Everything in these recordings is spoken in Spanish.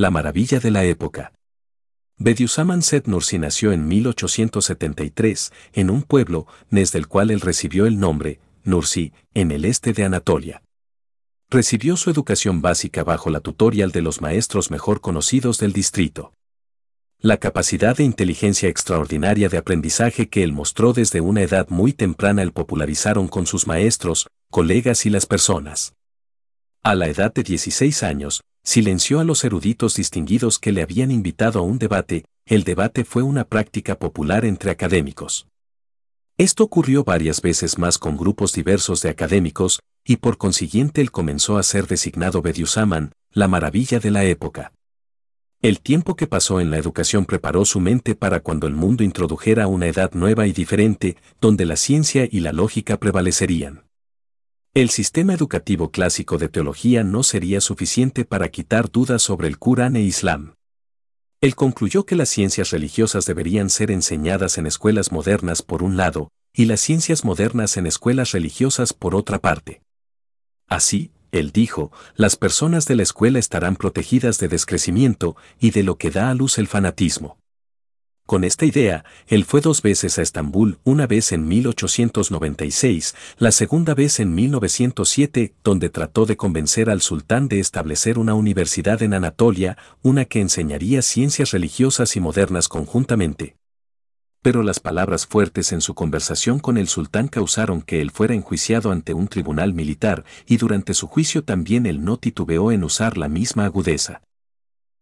la maravilla de la época. Bediüzzaman Set Nursi nació en 1873 en un pueblo desde el cual él recibió el nombre, Nursi, en el este de Anatolia. Recibió su educación básica bajo la tutorial de los maestros mejor conocidos del distrito. La capacidad de inteligencia extraordinaria de aprendizaje que él mostró desde una edad muy temprana el popularizaron con sus maestros, colegas y las personas. A la edad de 16 años, silenció a los eruditos distinguidos que le habían invitado a un debate, el debate fue una práctica popular entre académicos. Esto ocurrió varias veces más con grupos diversos de académicos, y por consiguiente él comenzó a ser designado Bediüzzaman, la maravilla de la época. El tiempo que pasó en la educación preparó su mente para cuando el mundo introdujera una edad nueva y diferente, donde la ciencia y la lógica prevalecerían. El sistema educativo clásico de teología no sería suficiente para quitar dudas sobre el Corán e Islam. Él concluyó que las ciencias religiosas deberían ser enseñadas en escuelas modernas por un lado, y las ciencias modernas en escuelas religiosas por otra parte. Así, él dijo, las personas de la escuela estarán protegidas de descrecimiento y de lo que da a luz el fanatismo. Con esta idea, él fue dos veces a Estambul, una vez en 1896, la segunda vez en 1907, donde trató de convencer al sultán de establecer una universidad en Anatolia, una que enseñaría ciencias religiosas y modernas conjuntamente. Pero las palabras fuertes en su conversación con el sultán causaron que él fuera enjuiciado ante un tribunal militar, y durante su juicio también él no titubeó en usar la misma agudeza.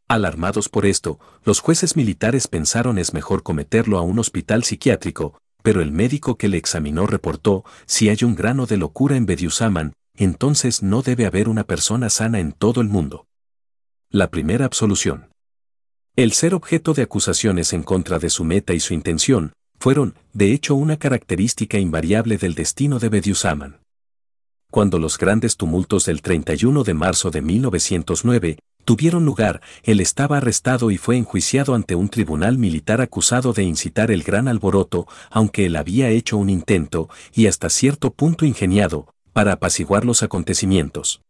Alarmados por esto, los jueces militares pensaron es mejor cometerlo a un hospital psiquiátrico, pero el médico que le examinó reportó, si hay un grano de locura en Bediüzzaman, entonces no debe haber una persona sana en todo el mundo. La primera absolución. El ser objeto de acusaciones en contra de su meta y su intención, fueron, de hecho, una característica invariable del destino de Bediüzzaman. Cuando los grandes tumultos del 31 de marzo de 1909 tuvieron lugar, él estaba arrestado y fue enjuiciado ante un tribunal militar acusado de incitar el gran alboroto, aunque él había hecho un intento, y hasta cierto punto ingeniado, para apaciguar los acontecimientos.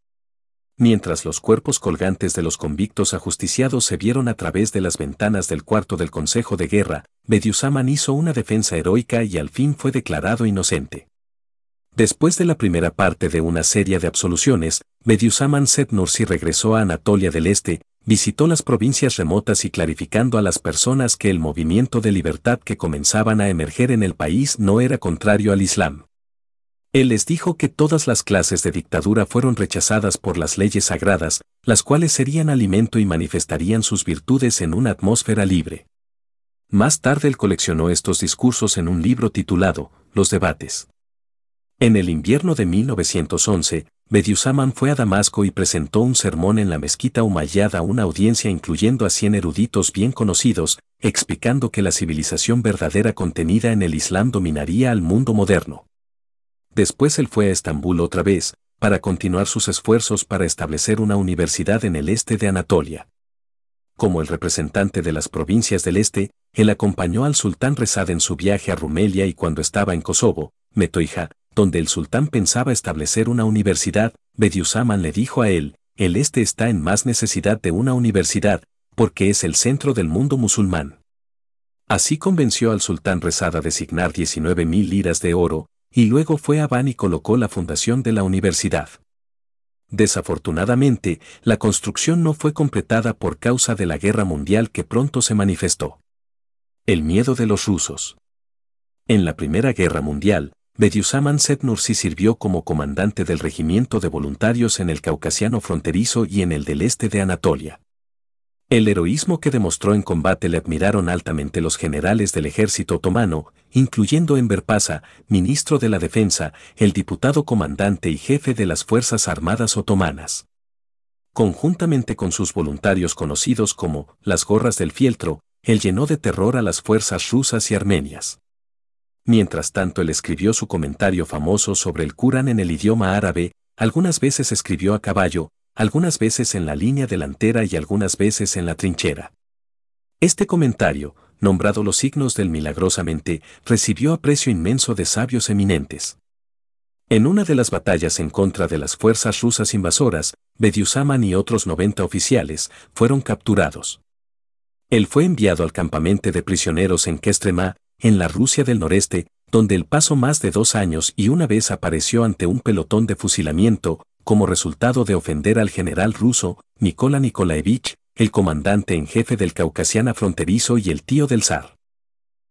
Mientras los cuerpos colgantes de los convictos ajusticiados se vieron a través de las ventanas del cuarto del Consejo de Guerra, Bediüzzaman hizo una defensa heroica y al fin fue declarado inocente. Después de la primera parte de una serie de absoluciones, Bediüzzaman Set Nursi regresó a Anatolia del Este, visitó las provincias remotas y clarificando a las personas que el movimiento de libertad que comenzaban a emerger en el país no era contrario al Islam. Él les dijo que todas las clases de dictadura fueron rechazadas por las leyes sagradas, las cuales serían alimento y manifestarían sus virtudes en una atmósfera libre. Más tarde él coleccionó estos discursos en un libro titulado Los debates. En el invierno de 1911, Bediüzzaman fue a Damasco y presentó un sermón en la mezquita Umayyad a una audiencia incluyendo a cien eruditos bien conocidos, explicando que la civilización verdadera contenida en el Islam dominaría al mundo moderno. Después él fue a Estambul otra vez, para continuar sus esfuerzos para establecer una universidad en el este de Anatolia. Como el representante de las provincias del este, él acompañó al sultán Rezad en su viaje a Rumelia y cuando estaba en Kosovo, Metoija, donde el sultán pensaba establecer una universidad, Bediüzzaman le dijo a él, el este está en más necesidad de una universidad, porque es el centro del mundo musulmán. Así convenció al sultán Rezad a designar 19 mil liras de oro, y luego fue a Van y colocó la fundación de la universidad. Desafortunadamente, la construcción no fue completada por causa de la guerra mundial que pronto se manifestó. El miedo de los rusos. En la Primera Guerra Mundial, Bediüzzaman Setnursi sirvió como comandante del regimiento de voluntarios en el Caucasiano fronterizo y en el del este de Anatolia. El heroísmo que demostró en combate le admiraron altamente los generales del ejército otomano, incluyendo Enver Pasha, ministro de la Defensa, el diputado comandante y jefe de las Fuerzas Armadas otomanas. Conjuntamente con sus voluntarios conocidos como las gorras del fieltro, él llenó de terror a las fuerzas rusas y armenias. Mientras tanto él escribió su comentario famoso sobre el Corán en el idioma árabe, algunas veces escribió a caballo, algunas veces en la línea delantera y algunas veces en la trinchera. Este comentario, nombrado Los signos del milagrosamente, recibió aprecio inmenso de sabios eminentes. En una de las batallas en contra de las fuerzas rusas invasoras, Bediüzzaman y otros 90 oficiales fueron capturados. Él fue enviado al campamento de prisioneros en Kestrema, en la Rusia del noreste, donde él pasó más de dos años y una vez apareció ante un pelotón de fusilamiento, como resultado de ofender al general ruso, Nikola Nikolaevich, el comandante en jefe del Caucasiana fronterizo y el tío del zar.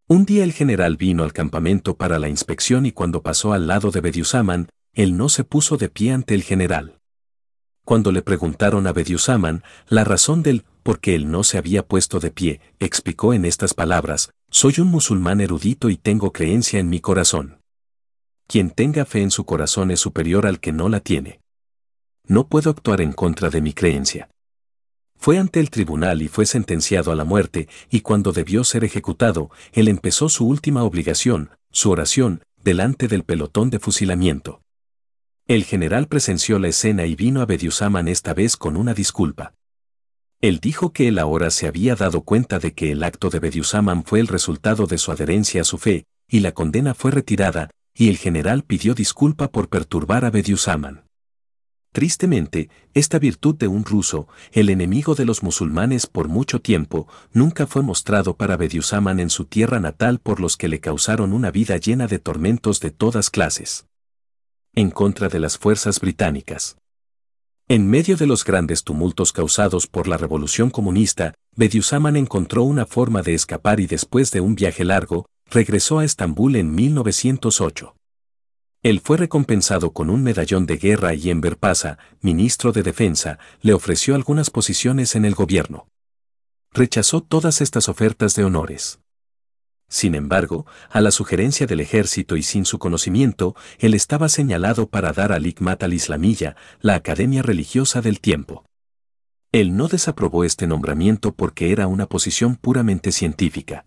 Un día el general vino al campamento para la inspección y cuando pasó al lado de Bediüzzaman, él no se puso de pie ante el general. Cuando le preguntaron a Bediüzzaman la razón del por qué él no se había puesto de pie, explicó en estas palabras, soy un musulmán erudito y tengo creencia en mi corazón. Quien tenga fe en su corazón es superior al que no la tiene. No puedo actuar en contra de mi creencia. Fue ante el tribunal y fue sentenciado a la muerte, y cuando debió ser ejecutado, él empezó su última obligación, su oración, delante del pelotón de fusilamiento. El general presenció la escena y vino a Bediüzzaman esta vez con una disculpa. Él dijo que él ahora se había dado cuenta de que el acto de Bediüzzaman fue el resultado de su adherencia a su fe, y la condena fue retirada, y el general pidió disculpa por perturbar a Bediüzzaman. Tristemente, esta virtud de un ruso, el enemigo de los musulmanes por mucho tiempo, nunca fue mostrado para Bediüzzaman en su tierra natal por los que le causaron una vida llena de tormentos de todas clases. En contra de las fuerzas británicas. En medio de los grandes tumultos causados por la revolución comunista, Bediüzzaman encontró una forma de escapar y después de un viaje largo, regresó a Estambul en 1908. Él fue recompensado con un medallón de guerra y Enver Pasa, ministro de Defensa, le ofreció algunas posiciones en el gobierno. Rechazó todas estas ofertas de honores. Sin embargo, a la sugerencia del ejército y sin su conocimiento, él estaba señalado para dar al Ikmat al-Islamiyya, la academia religiosa del tiempo. Él no desaprobó este nombramiento porque era una posición puramente científica.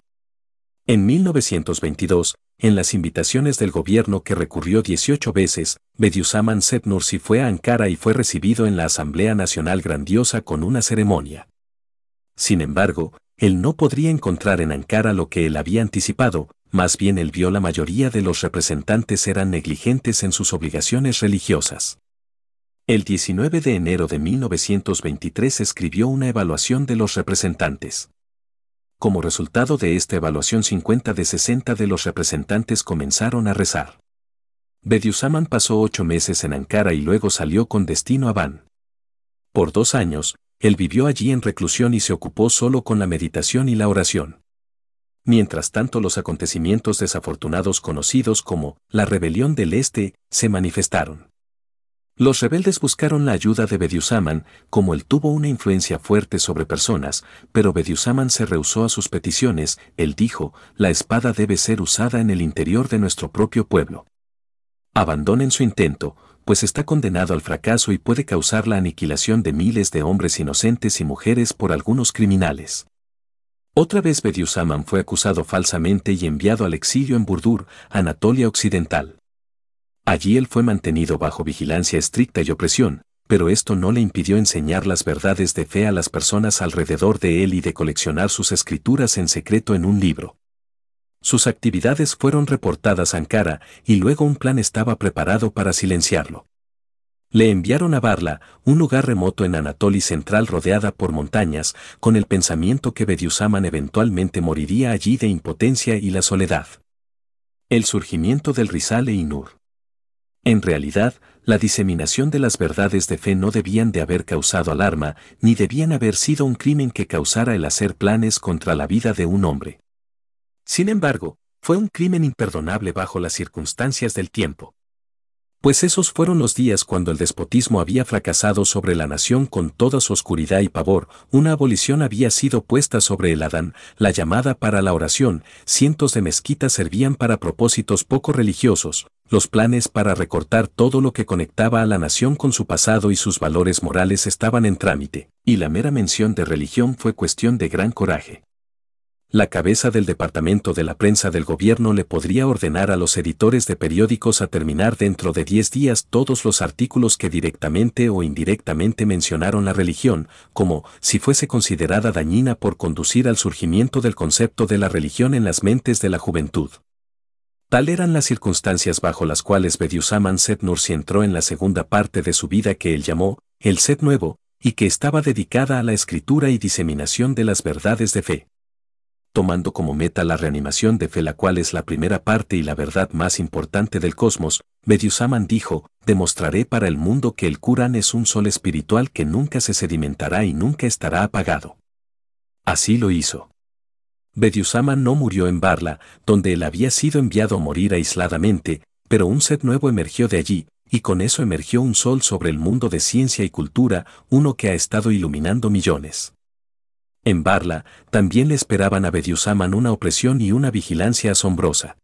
En 1922, en las invitaciones del gobierno que recurrió 18 veces, Bediüzzaman Set Nursi fue a Ankara y fue recibido en la Asamblea Nacional Grandiosa con una ceremonia. Sin embargo, él no podría encontrar en Ankara lo que él había anticipado, más bien él vio la mayoría de los representantes eran negligentes en sus obligaciones religiosas. El 19 de enero de 1923 escribió una evaluación de los representantes. Como resultado de esta evaluación 50 de 60 de los representantes comenzaron a rezar. Bediüzzaman pasó ocho meses en Ankara y luego salió con destino a Van. Por dos años, él vivió allí en reclusión y se ocupó solo con la meditación y la oración. Mientras tanto los acontecimientos desafortunados conocidos como la rebelión del Este se manifestaron. Los rebeldes buscaron la ayuda de Bediüzzaman, como él tuvo una influencia fuerte sobre personas, pero Bediüzzaman se rehusó a sus peticiones, él dijo, la espada debe ser usada en el interior de nuestro propio pueblo. Abandonen su intento, pues está condenado al fracaso y puede causar la aniquilación de miles de hombres inocentes y mujeres por algunos criminales. Otra vez Bediüzzaman fue acusado falsamente y enviado al exilio en Burdur, Anatolia Occidental. Allí él fue mantenido bajo vigilancia estricta y opresión, pero esto no le impidió enseñar las verdades de fe a las personas alrededor de él y de coleccionar sus escrituras en secreto en un libro. Sus actividades fueron reportadas a Ankara y luego un plan estaba preparado para silenciarlo. Le enviaron a Barla, un lugar remoto en Anatolia central rodeada por montañas, con el pensamiento que Bediüzzaman eventualmente moriría allí de impotencia y la soledad. El surgimiento del Rizal e Inur. En realidad, la diseminación de las verdades de fe no debían de haber causado alarma, ni debían haber sido un crimen que causara el hacer planes contra la vida de un hombre. Sin embargo, fue un crimen imperdonable bajo las circunstancias del tiempo. Pues esos fueron los días cuando el despotismo había fracasado sobre la nación con toda su oscuridad y pavor, una abolición había sido puesta sobre el Adán, la llamada para la oración, cientos de mezquitas servían para propósitos poco religiosos, los planes para recortar todo lo que conectaba a la nación con su pasado y sus valores morales estaban en trámite, y la mera mención de religión fue cuestión de gran coraje la cabeza del departamento de la prensa del gobierno le podría ordenar a los editores de periódicos a terminar dentro de 10 días todos los artículos que directamente o indirectamente mencionaron la religión, como si fuese considerada dañina por conducir al surgimiento del concepto de la religión en las mentes de la juventud. Tal eran las circunstancias bajo las cuales Bediüzzaman Set Nursi entró en la segunda parte de su vida que él llamó el set nuevo, y que estaba dedicada a la escritura y diseminación de las verdades de fe. Tomando como meta la reanimación de fe la cual es la primera parte y la verdad más importante del cosmos, Bediüzzaman dijo, demostraré para el mundo que el Corán es un sol espiritual que nunca se sedimentará y nunca estará apagado. Así lo hizo. Bediüzzaman no murió en Barla, donde él había sido enviado a morir aisladamente, pero un set nuevo emergió de allí, y con eso emergió un sol sobre el mundo de ciencia y cultura, uno que ha estado iluminando millones. En Barla, también le esperaban a Bediüzzaman una opresión y una vigilancia asombrosa.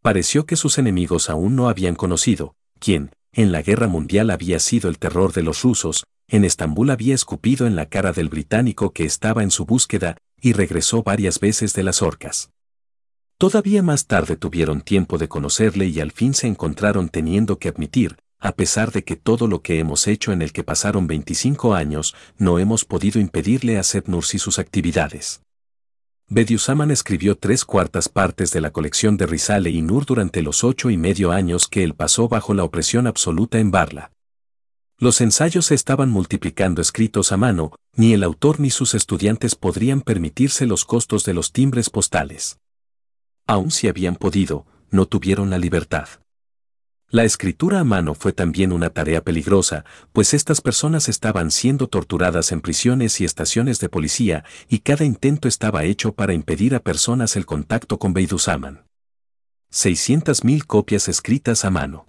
Pareció que sus enemigos aún no habían conocido, quien, en la guerra mundial había sido el terror de los rusos, en Estambul había escupido en la cara del británico que estaba en su búsqueda, y regresó varias veces de las orcas. Todavía más tarde tuvieron tiempo de conocerle y al fin se encontraron teniendo que admitir, a pesar de que todo lo que hemos hecho en el que pasaron 25 años, no hemos podido impedirle a Seth Nursi sus actividades. Bediüzzaman escribió tres cuartas partes de la colección de Risale y Nur durante los ocho y medio años que él pasó bajo la opresión absoluta en Barla. Los ensayos se estaban multiplicando escritos a mano, ni el autor ni sus estudiantes podrían permitirse los costos de los timbres postales aun si habían podido, no tuvieron la libertad. La escritura a mano fue también una tarea peligrosa, pues estas personas estaban siendo torturadas en prisiones y estaciones de policía, y cada intento estaba hecho para impedir a personas el contacto con Beidusaman. 600.000 copias escritas a mano.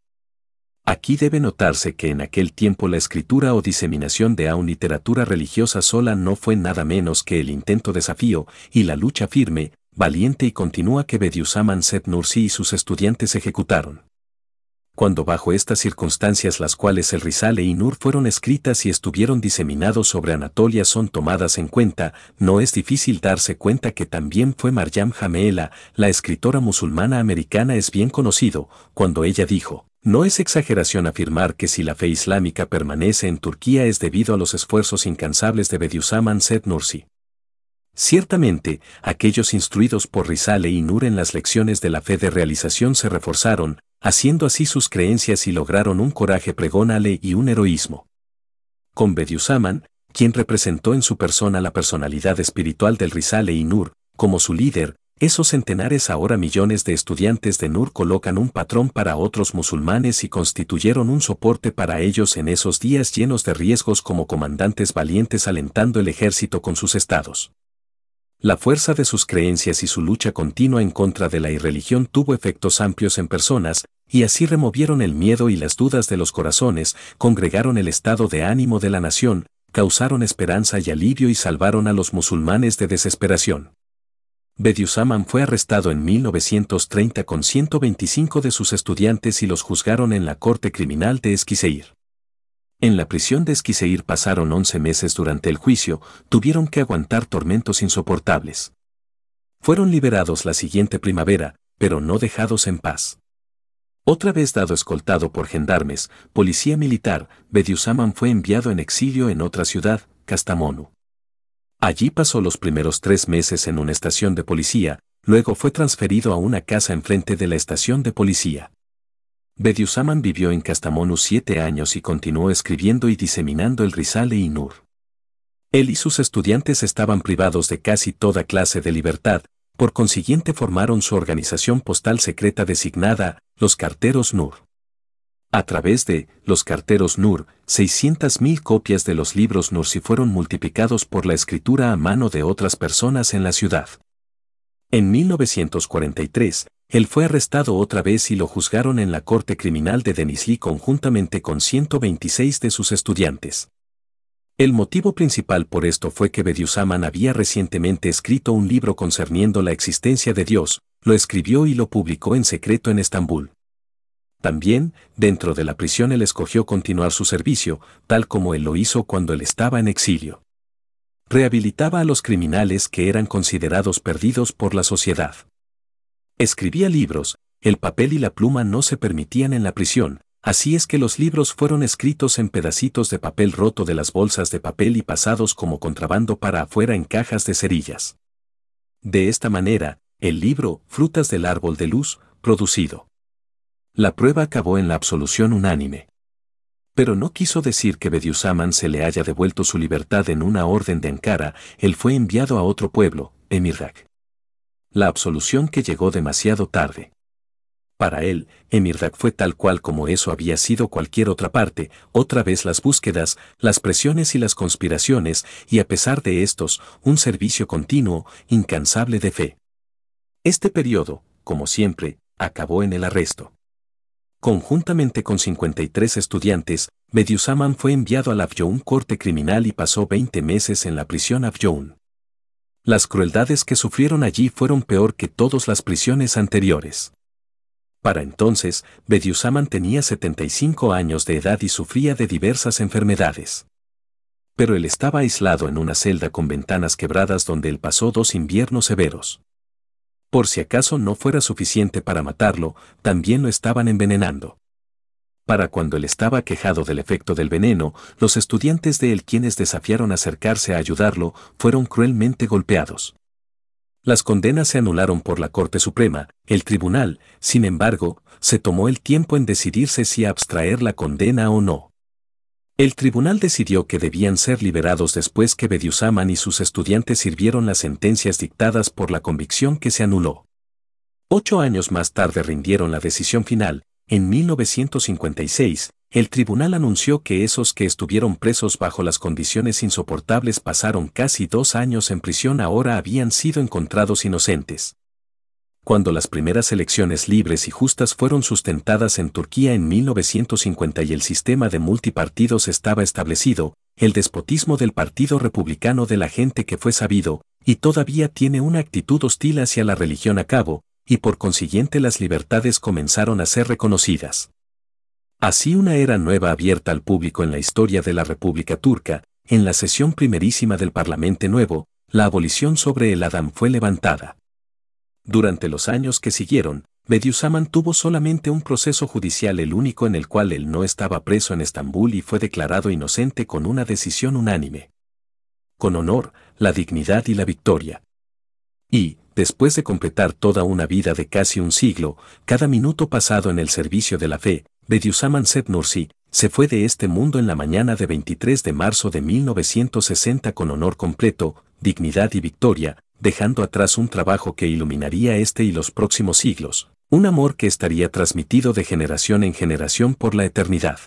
Aquí debe notarse que en aquel tiempo la escritura o diseminación de aún literatura religiosa sola no fue nada menos que el intento desafío y la lucha firme, valiente y continúa que Bediüzzaman Set Nursi y sus estudiantes ejecutaron. Cuando bajo estas circunstancias las cuales el Risale y Nur fueron escritas y estuvieron diseminados sobre Anatolia son tomadas en cuenta, no es difícil darse cuenta que también fue Maryam Jameela, la escritora musulmana americana es bien conocido, cuando ella dijo, no es exageración afirmar que si la fe islámica permanece en Turquía es debido a los esfuerzos incansables de Bediüzzaman Set Nursi. Ciertamente, aquellos instruidos por Rizale y Nur en las lecciones de la fe de realización se reforzaron, haciendo así sus creencias y lograron un coraje pregónale y un heroísmo. Con Bediüzzaman, quien representó en su persona la personalidad espiritual del Rizale y Nur, como su líder, esos centenares ahora millones de estudiantes de Nur colocan un patrón para otros musulmanes y constituyeron un soporte para ellos en esos días llenos de riesgos como comandantes valientes alentando el ejército con sus estados. La fuerza de sus creencias y su lucha continua en contra de la irreligión tuvo efectos amplios en personas, y así removieron el miedo y las dudas de los corazones, congregaron el estado de ánimo de la nación, causaron esperanza y alivio y salvaron a los musulmanes de desesperación. Bediüzzaman fue arrestado en 1930 con 125 de sus estudiantes y los juzgaron en la corte criminal de Esquiseir. En la prisión de Esquiseir pasaron 11 meses durante el juicio, tuvieron que aguantar tormentos insoportables. Fueron liberados la siguiente primavera, pero no dejados en paz. Otra vez dado escoltado por gendarmes, policía militar, Bediüzzaman fue enviado en exilio en otra ciudad, Castamonu. Allí pasó los primeros tres meses en una estación de policía, luego fue transferido a una casa enfrente de la estación de policía. Bediüzzaman vivió en Castamonu siete años y continuó escribiendo y diseminando el Risale y Nur. Él y sus estudiantes estaban privados de casi toda clase de libertad, por consiguiente formaron su organización postal secreta designada los Carteros Nur. A través de los Carteros Nur, 600.000 copias de los libros Nursi fueron multiplicados por la escritura a mano de otras personas en la ciudad. En 1943, él fue arrestado otra vez y lo juzgaron en la corte criminal de Denizli conjuntamente con 126 de sus estudiantes. El motivo principal por esto fue que Bediüzzaman había recientemente escrito un libro concerniendo la existencia de Dios, lo escribió y lo publicó en secreto en Estambul. También, dentro de la prisión él escogió continuar su servicio, tal como él lo hizo cuando él estaba en exilio. Rehabilitaba a los criminales que eran considerados perdidos por la sociedad. Escribía libros, el papel y la pluma no se permitían en la prisión, así es que los libros fueron escritos en pedacitos de papel roto de las bolsas de papel y pasados como contrabando para afuera en cajas de cerillas. De esta manera, el libro, Frutas del Árbol de Luz, producido. La prueba acabó en la absolución unánime. Pero no quiso decir que Bediüzzaman se le haya devuelto su libertad en una orden de Ankara, él fue enviado a otro pueblo, Emirrak. La absolución que llegó demasiado tarde. Para él, Emirrak fue tal cual como eso había sido cualquier otra parte, otra vez las búsquedas, las presiones y las conspiraciones, y a pesar de estos, un servicio continuo, incansable de fe. Este periodo, como siempre, acabó en el arresto. Conjuntamente con 53 estudiantes, Mediusaman fue enviado al Afyoun corte criminal y pasó 20 meses en la prisión Afyoun. Las crueldades que sufrieron allí fueron peor que todas las prisiones anteriores. Para entonces, Bediüzzaman tenía 75 años de edad y sufría de diversas enfermedades. Pero él estaba aislado en una celda con ventanas quebradas donde él pasó dos inviernos severos. Por si acaso no fuera suficiente para matarlo, también lo estaban envenenando. Para cuando él estaba quejado del efecto del veneno, los estudiantes de él quienes desafiaron acercarse a ayudarlo fueron cruelmente golpeados. Las condenas se anularon por la Corte Suprema, el tribunal, sin embargo, se tomó el tiempo en decidirse si abstraer la condena o no. El tribunal decidió que debían ser liberados después que Bediüzzaman y sus estudiantes sirvieron las sentencias dictadas por la convicción que se anuló. Ocho años más tarde rindieron la decisión final, en 1956, el tribunal anunció que esos que estuvieron presos bajo las condiciones insoportables pasaron casi dos años en prisión ahora habían sido encontrados inocentes. Cuando las primeras elecciones libres y justas fueron sustentadas en Turquía en 1950 y el sistema de multipartidos estaba establecido, el despotismo del Partido Republicano de la gente que fue sabido, y todavía tiene una actitud hostil hacia la religión a cabo, y por consiguiente las libertades comenzaron a ser reconocidas. Así una era nueva abierta al público en la historia de la República Turca, en la sesión primerísima del Parlamento Nuevo, la abolición sobre el Adam fue levantada. Durante los años que siguieron, Bediüzzaman tuvo solamente un proceso judicial el único en el cual él no estaba preso en Estambul y fue declarado inocente con una decisión unánime. Con honor, la dignidad y la victoria. Y, después de completar toda una vida de casi un siglo, cada minuto pasado en el servicio de la fe, Bediüzzaman Sed Nursi, se fue de este mundo en la mañana de 23 de marzo de 1960 con honor completo, dignidad y victoria, dejando atrás un trabajo que iluminaría este y los próximos siglos, un amor que estaría transmitido de generación en generación por la eternidad.